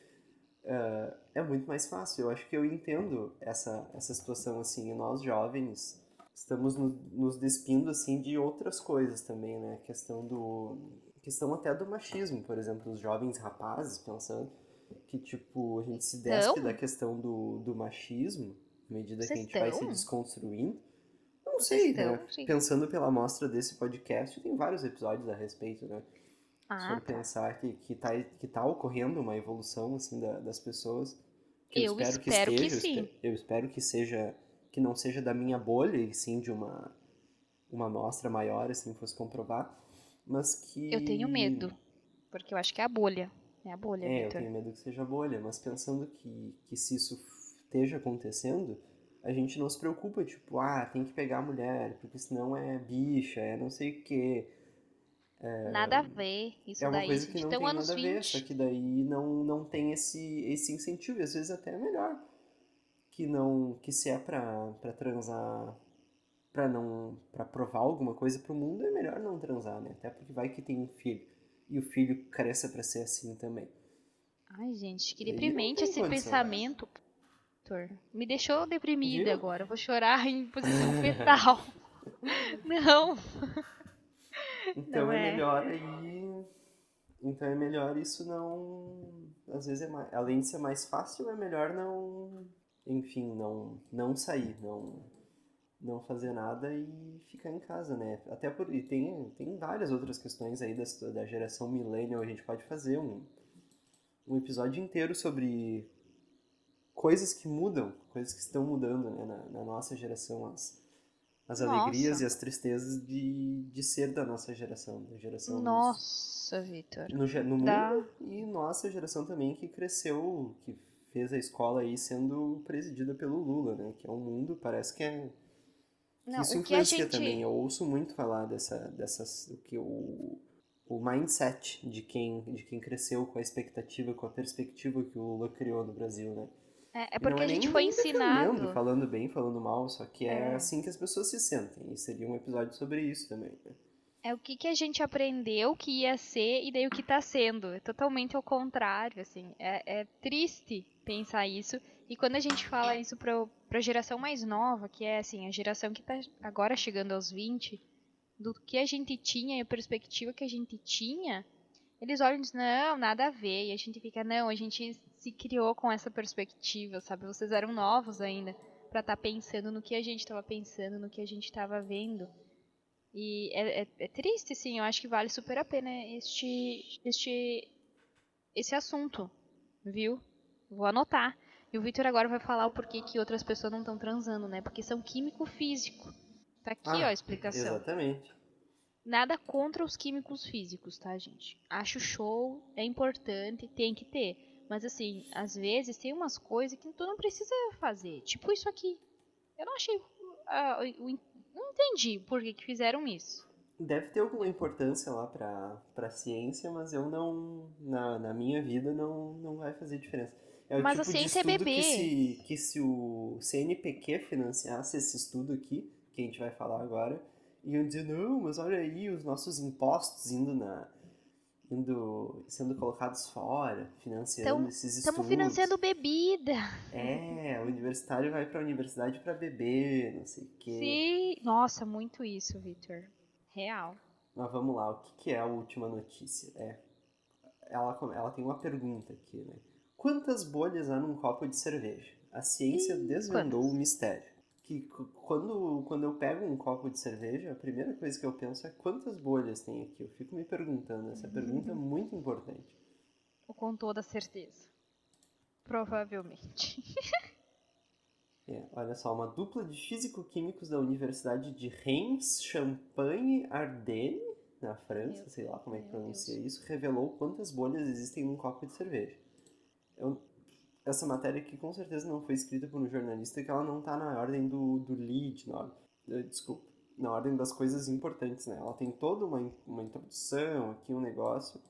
Ah, é muito mais fácil. Eu acho que eu entendo essa, essa situação assim. E nós jovens estamos no- nos despindo assim de outras coisas também, né? Questão do questão até do machismo, por exemplo, os jovens rapazes pensando que tipo a gente se despe Estão? da questão do, do machismo à medida que a Vocês gente vai se estão? desconstruindo. Não sei, estão, né? gente? Pensando pela amostra desse podcast, tem vários episódios a respeito, né? Ah, for tá. pensar que, que, tá, que tá ocorrendo uma evolução assim da- das pessoas. que Eu espero que esteja, eu sim. Eu espero que seja que não seja da minha bolha e sim de uma uma amostra maior, assim, fosse comprovar, mas que Eu tenho medo. Porque eu acho que é a bolha. É a bolha, É, eu Vitor. tenho medo que seja bolha, mas pensando que, que se isso esteja acontecendo, a gente não se preocupa, tipo, ah, tem que pegar a mulher, porque senão é bicha, é não sei o quê. Nada a ver. Isso É uma daí, coisa que não tem nada a ver, 20. só que daí não, não tem esse, esse incentivo, e às vezes até é melhor. Que não, que se é pra, pra transar, pra não, pra provar alguma coisa pro mundo, é melhor não transar, né? Até porque vai que tem um filho, e o filho cresça pra ser assim também. Ai, gente, que deprimente esse condição. pensamento, Vitor. Me deixou deprimida Viu? agora. Eu vou chorar em posição fetal. Não. Então Não é é. melhor aí. Então é melhor isso não. Às vezes é mais. Além de ser mais fácil, é melhor não. Enfim, não, não sair, não, não fazer nada e ficar em casa, né? Até por. E tem, tem várias outras questões aí das, da geração millennial, a gente pode fazer um, um episódio inteiro sobre coisas que mudam, coisas que estão mudando né, na, na nossa geração, as, as Nossa. alegrias e as tristezas de, de ser da nossa geração, da geração Nossa, Vitor. no, no mundo e nossa geração também que cresceu, que fez a escola aí sendo presidida pelo Lula, né? Que é um mundo, parece que é Não, isso influencia gente. também. Eu ouço muito falar dessa, dessas, o que o, o mindset de quem, de quem cresceu com a expectativa, com a perspectiva que o Lula criou no Brasil, né? É, é E porque não a gente foi ensinado. falando bem, falando mal, só que é, É. assim que as pessoas se sentem. E seria um episódio sobre isso também. né? É o que, que a gente aprendeu que ia ser e daí o que tá sendo. É totalmente ao contrário, assim. É, é triste pensar isso. E quando a gente fala isso pra, pra geração mais nova, que é assim, a geração que tá agora chegando aos 20, do que a gente tinha e a perspectiva que a gente tinha, eles olham e dizem, não, nada a ver. E a gente fica, não, a gente se criou com essa perspectiva, sabe? Vocês eram novos ainda pra estar pensando no que a gente tava pensando, no que a gente tava vendo. E é, é, é triste, sim. Eu acho que vale super a pena este, este, esse assunto, viu? Vou anotar. E o Victor agora vai falar o porquê que outras pessoas não estão transando, né? Porque são químico-físico. Tá aqui, Ah, ó, a explicação. Exatamente. Nada contra os químicos físicos, tá, gente? Acho show, é importante, tem que ter. Mas assim, às vezes tem umas coisas que tu não precisa fazer. Tipo isso aqui. Eu não achei. ah, o- o- não entendi por que, que fizeram isso. Deve ter alguma importância lá pra, pra ciência, mas eu não. Na, na minha vida não, não vai fazer diferença. É o Mas a tipo de ciência é estudo bebê. Que se, que se o CNPq financiasse esse estudo aqui, que a gente vai falar agora, iam dizer, não, mas olha aí os nossos impostos indo na. indo. sendo colocados fora, financiando esses estudos. Estamos financiando bebida. É, o universitário vai pra universidade pra beber, não sei o quê. Sim. Nossa, muito isso, Victor. Real. Mas vamos lá, o que, que é a última notícia? É, ela, ela tem uma pergunta aqui, né? Quantas bolhas há num copo de cerveja? A ciência Ih, desvendou quantas? o mistério. Que quando, quando eu pego um copo de cerveja, a primeira coisa que eu penso é quantas bolhas tem aqui? Eu fico me perguntando, essa pergunta é muito importante. Com toda certeza. Provavelmente. É, olha só, uma dupla de físico-químicos da Universidade de Reims, Champagne, Ardennes, na França, Meu sei lá como é que pronuncia Deus. isso, revelou quantas bolhas existem num copo de cerveja. Eu- essa matéria aqui com certeza não foi escrita por um jornalista, que ela não tá na ordem do, do lead, na, eh, desculpa, na ordem das coisas importantes, né? Ela tem toda uma, uma introdução aqui, um negócio.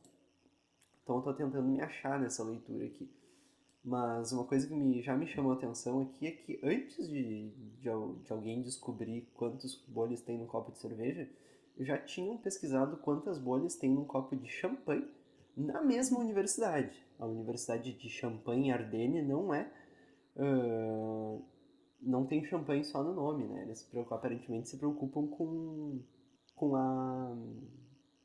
Então eu tô tentando me achar nessa leitura aqui. Mas uma coisa que me, já me chamou a atenção aqui é que antes de, de, de alguém descobrir quantas bolhas tem num copo de cerveja, já tinham pesquisado quantas bolhas tem num copo de champanhe na mesma universidade. A Universidade de Champagne Ardennes não é. ah, não tem champanhe só no nome, né? Eles aparentemente se preocupam com, com, a,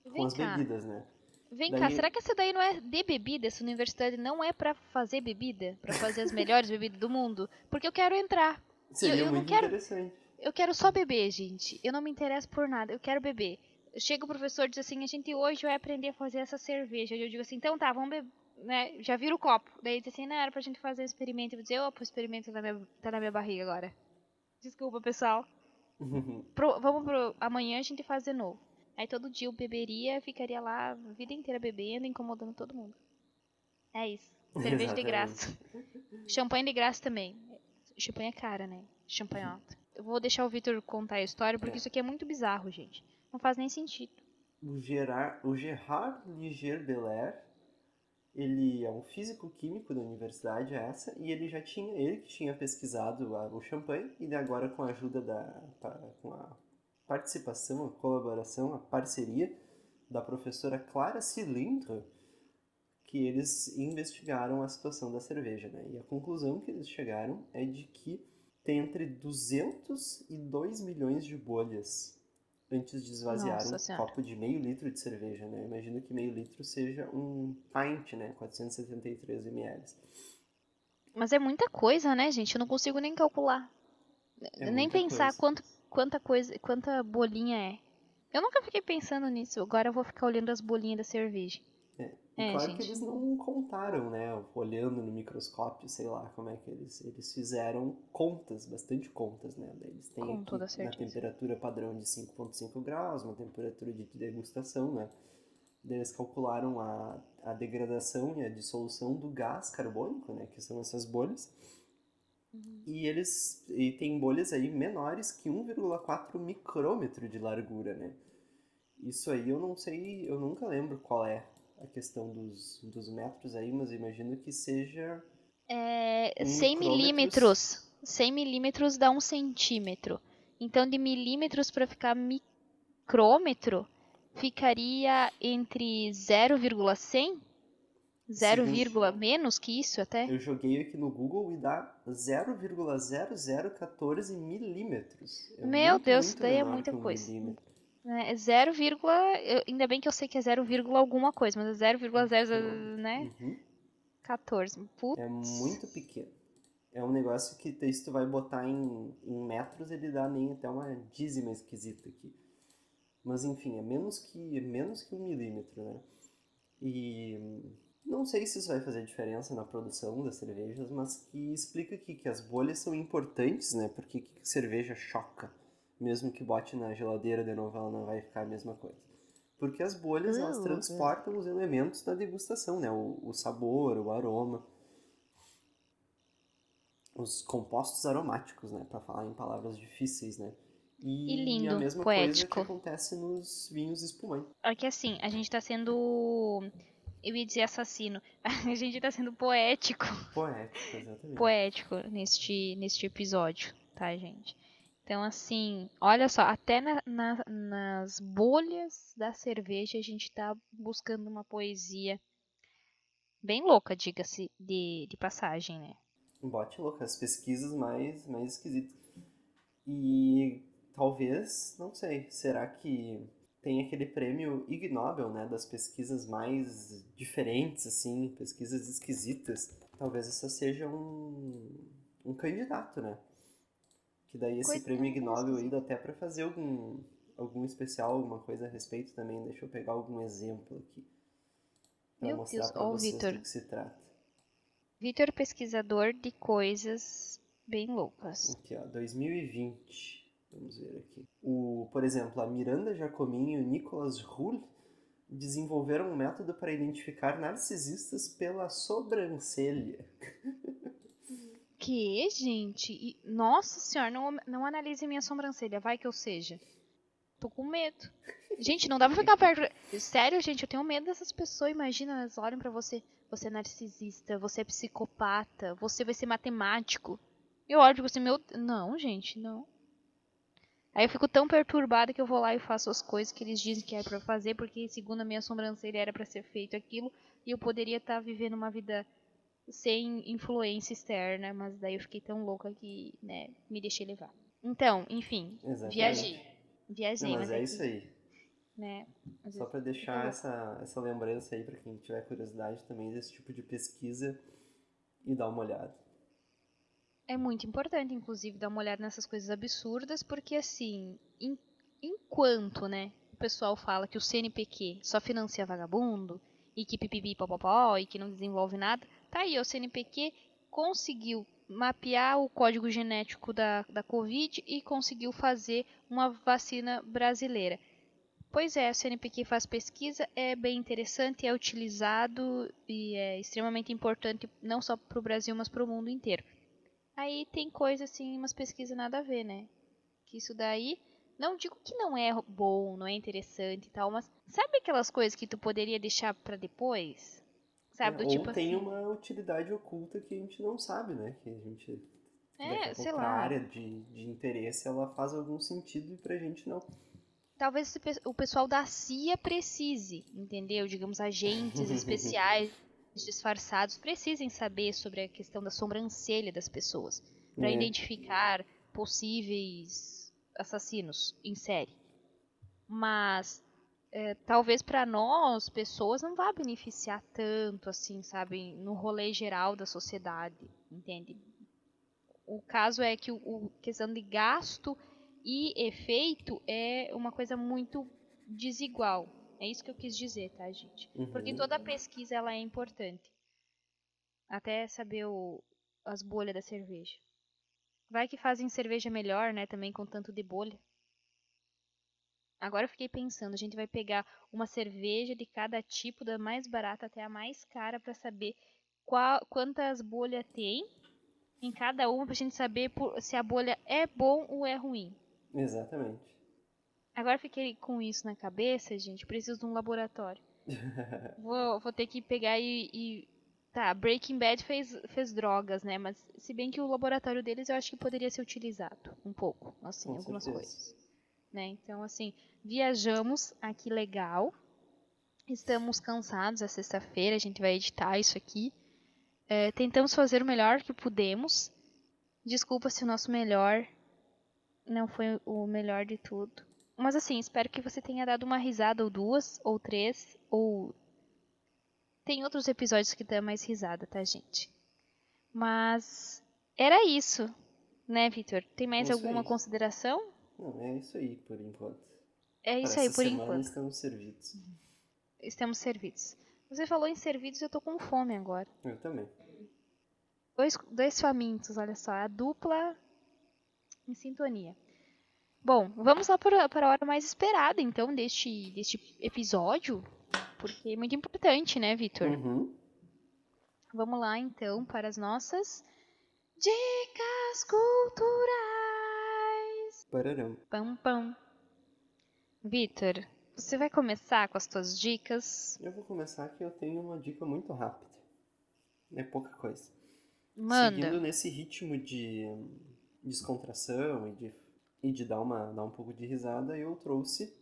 com Vem as cá. bebidas, né? Vem Daí- cá, será que essa daí não é de bebida? Essa universidade não é pra fazer bebida? Pra fazer as melhores bebidas do mundo? Porque eu quero entrar. Seria eu não muito quero- interessante. Eu quero só beber, gente. Eu não me interesso por nada. Eu quero beber. Chega o professor e diz assim, a gente hoje vai aprender a fazer essa cerveja. Eu digo assim, então tá, vamos beber, né? Já vira o copo. Daí diz assim, não, era pra gente fazer um experimento. Eu vou dizer, opa, o experimento tá na minha, tá na minha barriga agora. Desculpa, pessoal. pro, vamos pro. Amanhã a gente faz de novo. Aí todo dia eu beberia, ficaria lá a vida inteira bebendo, incomodando todo mundo. É isso. Cerveja de graça. Champanhe de graça também. Champanhe é cara, né? Champanhe alto. Eu vou deixar o Victor contar a história, porque é. isso aqui é muito bizarro, gente. Não faz nem sentido. O Gerard, o Gerard Ligier Belair, ele é um físico-químico da universidade essa, e ele já tinha, ele que tinha pesquisado o champanhe, e agora com a ajuda da, com a participação, a colaboração, a parceria da professora Clara Cilindro, que eles investigaram a situação da cerveja, né? E a conclusão que eles chegaram é de que tem entre 200 e 2 milhões de bolhas antes de esvaziar Nossa um senhora. copo de meio litro de cerveja, né? Imagino que meio litro seja um pint, né? 473 ml. Mas é muita coisa, né, gente? Eu não consigo nem calcular. É nem pensar coisa. quanto, quanta coisa, quanta bolinha é. Eu nunca fiquei pensando nisso. Agora eu vou ficar olhando as bolinhas da cerveja. É. É, claro gente. que eles não contaram, né? Olhando no microscópio, sei lá como é que eles, eles fizeram contas, bastante contas, né? Eles têm Com aqui, na temperatura padrão de 5,5 graus, uma temperatura de degustação, né? Eles calcularam a, a degradação e a dissolução do gás carbônico, né? Que são essas bolhas. Uhum. E eles e tem bolhas aí menores que 1,4 micrômetro de largura, né? Isso aí eu não sei, eu nunca lembro qual é a questão dos, dos metros aí, mas imagino que seja. É, 100 milímetros. 100 milímetros dá um centímetro. Então, de milímetros para ficar micrômetro, ficaria entre 0,100? 0, menos que isso até? Eu joguei aqui no Google e dá 0,0014 milímetros. É Meu muito, Deus, muito daí é muita coisa. Milímetro. É 0, ainda bem que eu sei que é 0, alguma coisa, mas é 0,00, né? Uhum. 14. Putz. É muito pequeno. É um negócio que se tu vai botar em, em metros, ele dá nem até uma dízima esquisita aqui. Mas enfim, é menos que, menos que um milímetro, né? E não sei se isso vai fazer diferença na produção das cervejas, mas que explica aqui que as bolhas são importantes, né? Porque que cerveja choca mesmo que bote na geladeira de novo, ela não vai ficar a mesma coisa. Porque as bolhas, elas transportam os elementos da degustação, né? O, o sabor, o aroma, os compostos aromáticos, né? Para falar em palavras difíceis, né? E, e lindo, a mesma poético. coisa que acontece nos vinhos espumantes. Aqui assim, a gente tá sendo eu ia dizer assassino. A gente tá sendo poético. Poético, exatamente. Poético neste, neste episódio, tá, gente? Então, assim, olha só, até na, na, nas bolhas da cerveja a gente está buscando uma poesia bem louca, diga-se de, de passagem, né? Bote louca, as pesquisas mais, mais esquisitas. E talvez, não sei, será que tem aquele prêmio Ig Nobel, né, das pesquisas mais diferentes, assim, pesquisas esquisitas? Talvez essa seja um, um candidato, né? Que daí esse Coisa prêmio Ig Nobel aí dá até para fazer algum, algum especial, alguma coisa a respeito também. Deixa eu pegar algum exemplo aqui. Pra Meu mostrar Deus, pra oh, vocês Victor. do que se trata. Vitor, pesquisador de coisas bem loucas. Aqui, ó, 2020. Vamos ver aqui. O, por exemplo, a Miranda Jacomini e o Nicolas Ruhl desenvolveram um método para identificar narcisistas pela sobrancelha. Que, gente? E, nossa senhora, não, não analise minha sobrancelha, vai que eu seja. Tô com medo. Gente, não dá pra ficar perto. Sério, gente, eu tenho medo dessas pessoas. Imagina, elas olham pra você. Você é narcisista, você é psicopata, você vai ser matemático. Eu olho pra você, meu. Não, gente, não. Aí eu fico tão perturbada que eu vou lá e faço as coisas que eles dizem que é para fazer, porque segundo a minha sobrancelha era para ser feito aquilo, e eu poderia estar tá vivendo uma vida sem influência externa, mas daí eu fiquei tão louca que, né, me deixei levar. Então, enfim, Exatamente. viajei. Viajei, Não, mas, mas é, é isso aí. Né, Só para deixar essa, essa lembrança aí para quem tiver curiosidade também desse tipo de pesquisa e dar uma olhada. É muito importante, inclusive, dar uma olhada nessas coisas absurdas, porque assim, enquanto, né, pessoal fala que o CNPq só financia vagabundo e que pipipi popopó e que não desenvolve nada, tá aí, o CNPq conseguiu mapear o código genético da, da Covid e conseguiu fazer uma vacina brasileira. Pois é, o CNPq faz pesquisa, é bem interessante, é utilizado e é extremamente importante não só para o Brasil, mas para o mundo inteiro. Aí tem coisa assim, umas pesquisas nada a ver, né? Que isso daí, não digo que não é bom, não é interessante e tal, mas sabe aquelas coisas que tu poderia deixar para depois? Sabe, do ou tipo tem assim. uma utilidade oculta que a gente não sabe, né? Que a gente. É, sei lá. área de, de interesse ela faz algum sentido e pra gente não. talvez o pessoal da CIA precise, entendeu? Digamos, agentes especiais disfarçados precisem saber sobre a questão da sobrancelha das pessoas para É. identificar possíveis assassinos em série. Mas é, talvez para nós, pessoas, não vá beneficiar tanto assim, sabe, no rolê geral da sociedade, entende? O caso é que o, o questão de gasto e efeito é uma coisa muito desigual. É isso que eu quis dizer, tá, gente? Porque Uhum. toda pesquisa ela é importante. Até saber o- as bolhas da cerveja. Vai que fazem cerveja melhor, né, também com tanto de bolha. Agora eu fiquei pensando, a gente vai pegar uma cerveja de cada tipo, da mais barata até a mais cara, pra saber qual, quantas bolhas tem em cada uma, pra gente saber por- se a bolha é bom ou é ruim. Exatamente. Agora fiquei com isso na cabeça, gente. Preciso de um laboratório. vou, vou ter que pegar e, e- Tá, Breaking Bad fez, fez drogas, né? Mas se bem que o laboratório deles eu acho que poderia ser utilizado um pouco, assim, Com algumas certeza. coisas. Né? Então, assim, viajamos aqui legal. Estamos cansados, é sexta-feira, a gente vai editar isso aqui. É, tentamos fazer o melhor que pudemos. Desculpa se o nosso melhor não foi o melhor de tudo. Mas assim, espero que você tenha dado uma risada ou duas, ou três, ou. Tem outros episódios que dá mais risada, tá, gente? Mas era isso, né, Vitor? Tem mais Isso alguma aí. consideração? Não, é isso aí por enquanto. É isso Para aí, por enquanto. estamos servidos. Estamos servidos. Você falou em servidos, eu tô com fome agora. Eu também. Dois, dois famintos, olha só. A dupla em sintonia. Bom, vamos lá para, para a hora mais esperada, então, deste, deste episódio. Porque é muito importante, né, Vitor? Uhum. Vamos lá, então, para as nossas dicas culturais. Pararão. Pam, pam. Vitor, você vai começar com as tuas dicas? Eu vou começar que eu tenho uma dica muito rápida. É pouca coisa. Manda. Seguindo nesse ritmo de descontração e de, e de dar, uma, dar um pouco de risada, eu trouxe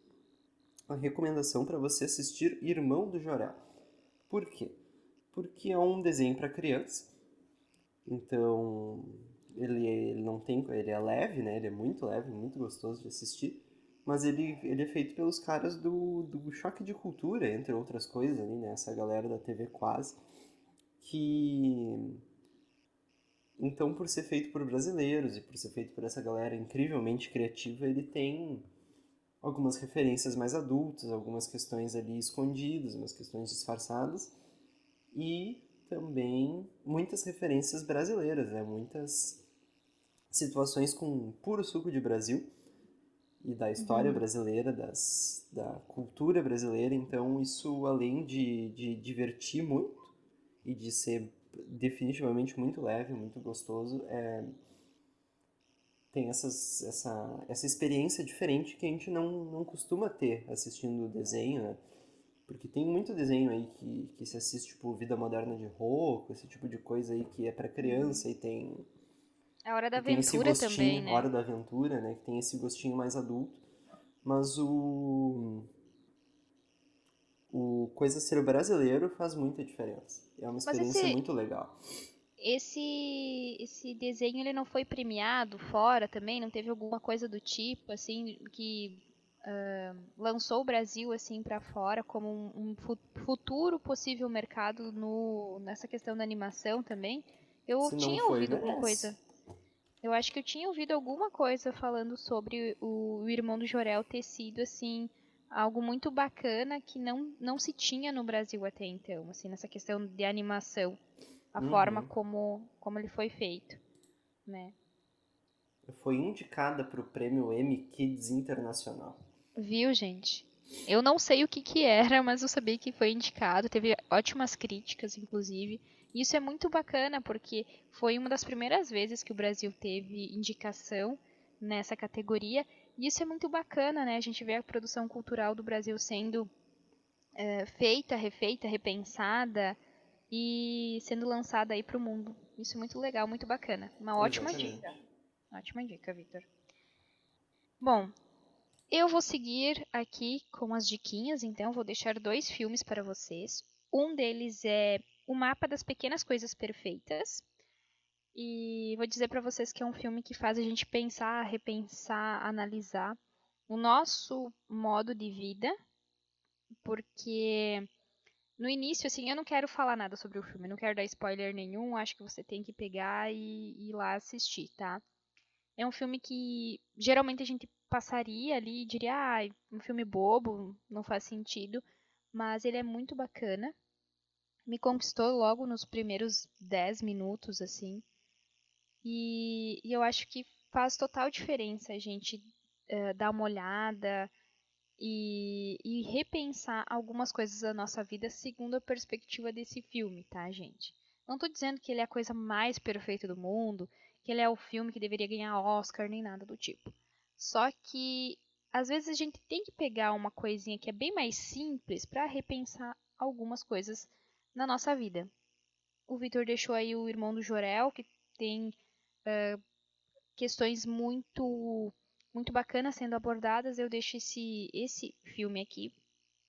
a recomendação para você assistir Irmão do Jorel. Por quê? Porque é um desenho para criança. Então, ele, ele não tem, ele é leve, né? Ele é muito leve, muito gostoso de assistir. Mas ele, ele é feito pelos caras do, do Choque de Cultura, entre outras coisas ali, né? Essa galera da TV Quase. Que então, por ser feito por brasileiros e por ser feito por essa galera incrivelmente criativa, ele tem algumas referências mais adultas, algumas questões ali escondidas, umas questões disfarçadas e também muitas referências brasileiras, né? Muitas situações com puro suco de Brasil e da história Uhum. brasileira, das, da cultura brasileira. Então, isso além de, de divertir muito e de ser definitivamente muito leve, muito gostoso, é, tem essas, essa, essa experiência diferente que a gente não, não costuma ter assistindo o desenho, né? Porque tem muito desenho aí que, que se assiste, tipo, Vida Moderna de Rocco, esse tipo de coisa aí que é para criança e tem, A hora da que tem esse aventura gostinho, também, né? Hora da Aventura, né? Que tem esse gostinho mais adulto. Mas o... O Coisa Ser Brasileiro faz muita diferença. É uma experiência esse- muito legal. Esse esse desenho ele não foi premiado fora também, não teve alguma coisa do tipo assim que ah, lançou o Brasil assim para fora como um, um fu- futuro possível mercado no nessa questão da animação também. Eu Se tinha ouvido alguma coisa. Eu acho que eu tinha ouvido alguma coisa falando sobre o, o irmão do Jorel ter sido assim algo muito bacana que não, não se tinha no Brasil até então, assim, nessa questão de animação, a uhum. forma como, como ele foi feito, né? Foi indicada para o prêmio Emmy Kids Internacional. Viu, gente? Eu não sei o que que era, mas eu sabia que foi indicado, teve ótimas críticas, inclusive. Isso é muito bacana, porque foi uma das primeiras vezes que o Brasil teve indicação nessa categoria e isso é muito bacana, né? A gente vê a produção cultural do Brasil sendo é, feita, refeita, repensada e sendo lançada aí para o mundo. Isso é muito legal, muito bacana. Uma ótima Exatamente. dica. Ótima dica, Victor. Bom, eu vou seguir aqui com as diquinhas, então vou deixar dois filmes para vocês. Um deles é O Mapa das Pequenas Coisas Perfeitas, e vou dizer para vocês que é um filme que faz a gente pensar, repensar, analisar o nosso modo de vida, porque no início, assim, eu não quero falar nada sobre o filme, não quero dar spoiler nenhum, acho que você tem que pegar e, ir lá assistir, tá? É um filme que geralmente a gente passaria ali e diria, ah, um filme bobo, não faz sentido, mas ele é muito bacana. Me conquistou logo nos primeiros 10 minutos, assim. E, e eu acho que faz total diferença a gente uh, dar uma olhada e, e, repensar algumas coisas da nossa vida segundo a perspectiva desse filme, tá, gente? Não estou dizendo que ele é a coisa mais perfeita do mundo, que ele é o filme que deveria ganhar Oscar, nem nada do tipo. Só que às vezes a gente tem que pegar uma coisinha que é bem mais simples para repensar algumas coisas na nossa vida. O Vitor deixou aí o irmão do Jorel, que tem uh, questões muito muito bacanas sendo abordadas, eu deixo esse, esse filme aqui,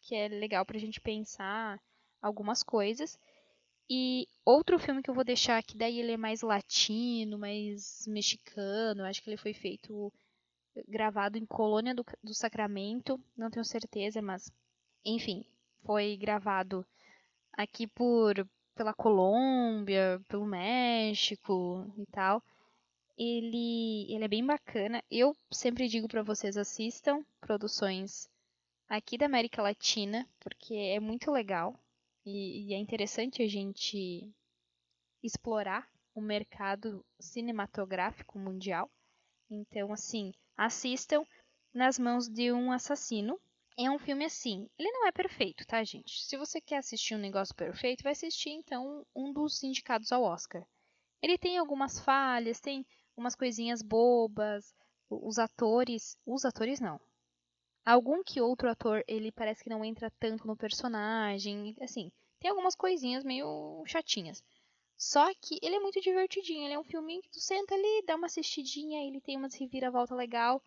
que é legal pra gente pensar algumas coisas. E outro filme que eu vou deixar aqui, daí ele é mais latino, mais mexicano, acho que ele foi feito, gravado em Colônia do, do Sacramento, não tenho certeza, mas enfim, foi gravado aqui por pela Colômbia, pelo México e tal. Ele, ele é bem bacana. Eu sempre digo para vocês assistam produções aqui da América Latina, porque é muito legal e, e é interessante a gente explorar o mercado cinematográfico mundial. Então, assim, assistam Nas Mãos de um Assassino. É um filme assim. Ele não é perfeito, tá, gente? Se você quer assistir um negócio perfeito, vai assistir então um dos indicados ao Oscar. Ele tem algumas falhas, tem umas coisinhas bobas. Os atores. Os atores não. Algum que outro ator, ele parece que não entra tanto no personagem. Assim, tem algumas coisinhas meio chatinhas. Só que ele é muito divertidinho. Ele é um filminho que tu senta ali, dá uma assistidinha, ele tem umas reviravolta legal.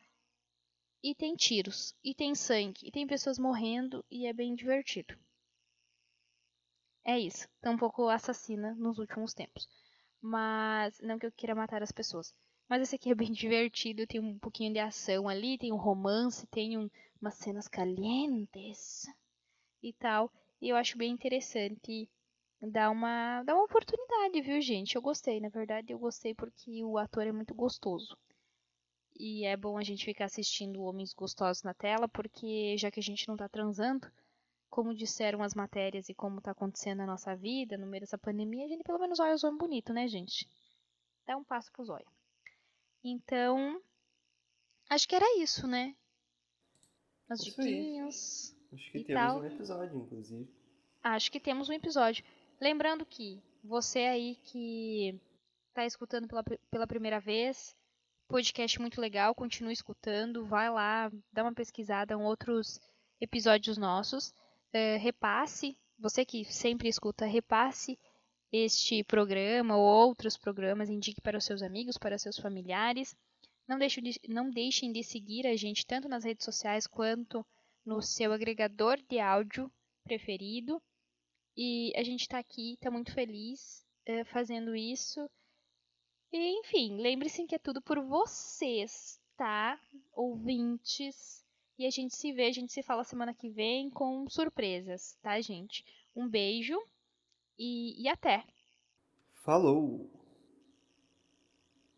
E tem tiros, e tem sangue, e tem pessoas morrendo, e é bem divertido. É isso. Tá um pouco assassina nos últimos tempos. Mas. Não que eu queira matar as pessoas. Mas esse aqui é bem divertido, tem um pouquinho de ação ali, tem um romance, tem um, umas cenas calientes e tal. E eu acho bem interessante dar uma, dar uma oportunidade, viu, gente? Eu gostei, na verdade, eu gostei porque o ator é muito gostoso. E é bom a gente ficar assistindo homens gostosos na tela, porque já que a gente não tá transando, como disseram as matérias e como está acontecendo na nossa vida no meio dessa pandemia, a gente pelo menos olha o zóio bonito, né, gente? Dá um passo pro zóio. Então, acho que era isso, né? As diquinhas. Acho que temos tal. um episódio, inclusive. Acho que temos um episódio. Lembrando que você aí que está escutando pela, pela primeira vez, podcast muito legal, continue escutando, vai lá, dá uma pesquisada em outros episódios nossos uh, repasse, você que sempre escuta, repasse este programa ou outros programas, indique para os seus amigos, para seus familiares. Não, deixe de, não deixem de seguir a gente tanto nas redes sociais quanto no seu agregador de áudio preferido. E a gente está aqui, está muito feliz uh, fazendo isso. E, enfim, lembre-se que é tudo por vocês, tá? Ouvintes. E a gente se vê, a gente se fala semana que vem com surpresas, tá, gente? Um beijo e, e até! Falou!